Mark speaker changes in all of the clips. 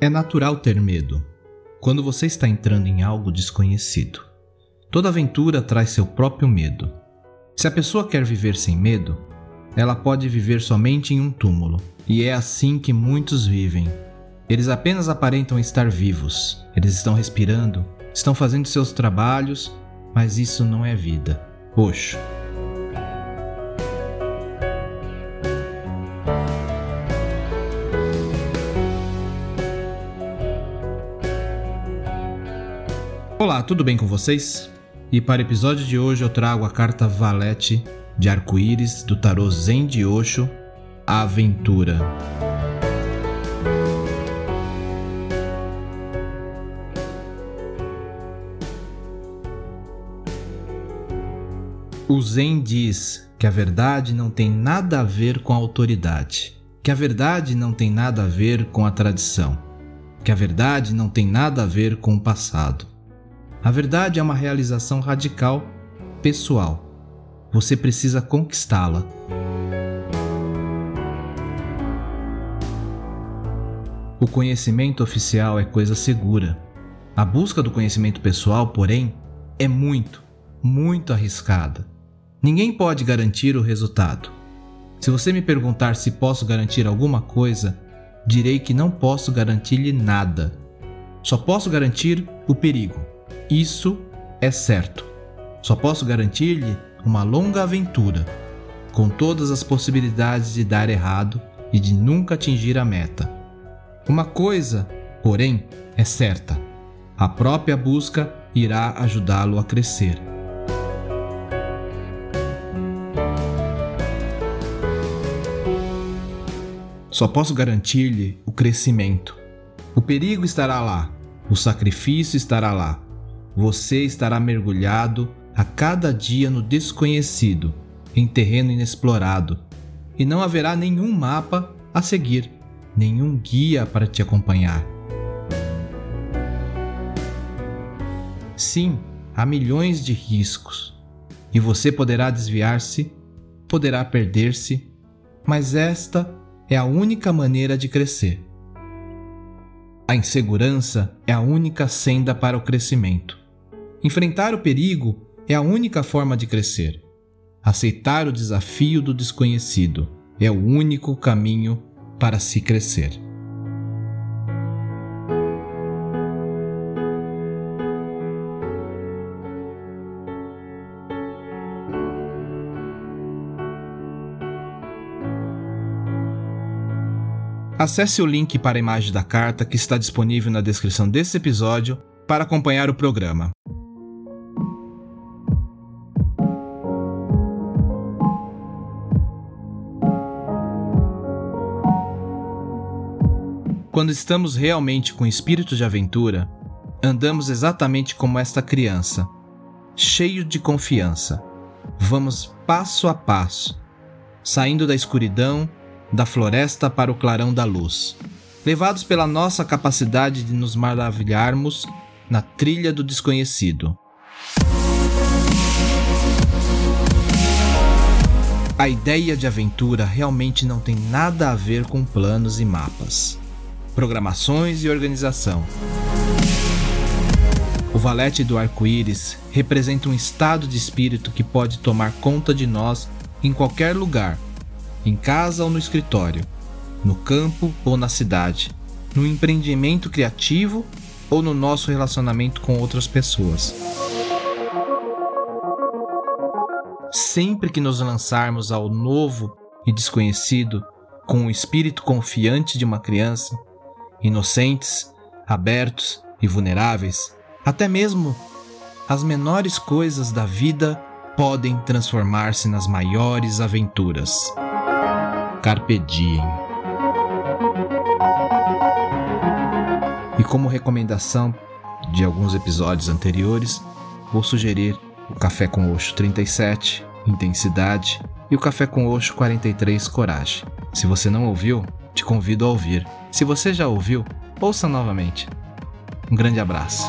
Speaker 1: É natural ter medo quando você está entrando em algo desconhecido. Toda aventura traz seu próprio medo. Se a pessoa quer viver sem medo, ela pode viver somente em um túmulo, e é assim que muitos vivem. Eles apenas aparentam estar vivos, eles estão respirando, estão fazendo seus trabalhos, mas isso não é vida. Oxo. Olá, tudo bem com vocês? E para o episódio de hoje eu trago a carta Valete de Arco-Íris do tarô Zen de Osho, a Aventura. O Zen diz que a verdade não tem nada a ver com a autoridade, que a verdade não tem nada a ver com a tradição, que a verdade não tem nada a ver com o passado a verdade é uma realização radical, pessoal. Você precisa conquistá-la. O conhecimento oficial é coisa segura. A busca do conhecimento pessoal, porém, é muito, muito arriscada. Ninguém pode garantir o resultado. Se você me perguntar se posso garantir alguma coisa, direi que não posso garantir-lhe nada. Só posso garantir o perigo. Isso é certo. Só posso garantir-lhe uma longa aventura, com todas as possibilidades de dar errado e de nunca atingir a meta. Uma coisa, porém, é certa: a própria busca irá ajudá-lo a crescer. Só posso garantir-lhe o crescimento. O perigo estará lá, o sacrifício estará lá, você estará mergulhado a cada dia no desconhecido, em terreno inexplorado, e não haverá nenhum mapa a seguir, nenhum guia para te acompanhar. Sim, há milhões de riscos, e você poderá desviar-se, poderá perder-se, mas esta é a única maneira de crescer. A insegurança é a única senda para o crescimento. Enfrentar o perigo é a única forma de crescer. Aceitar o desafio do desconhecido é o único caminho para se crescer. Acesse o link para a imagem da carta que está disponível na descrição desse episódio para acompanhar o programa. Quando estamos realmente com espírito de aventura, andamos exatamente como esta criança, cheio de confiança. Vamos passo a passo, saindo da escuridão, da floresta para o clarão da luz, levados pela nossa capacidade de nos maravilharmos na trilha do desconhecido. A ideia de aventura realmente não tem nada a ver com planos e mapas programações e organização. O valete do arco-íris representa um estado de espírito que pode tomar conta de nós em qualquer lugar, em casa ou no escritório, no campo ou na cidade, no empreendimento criativo ou no nosso relacionamento com outras pessoas. Sempre que nos lançarmos ao novo e desconhecido, com o espírito confiante de uma criança, inocentes, abertos e vulneráveis, até mesmo as menores coisas da vida podem transformar-se nas maiores aventuras. Carpe diem. E como recomendação de alguns episódios anteriores, vou sugerir o Café com Oxo 37, Intensidade, e o Café com Oxo 43, Coragem. Se você não ouviu, te convido a ouvir. Se você já ouviu, ouça novamente. Um grande abraço.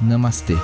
Speaker 1: Namastê.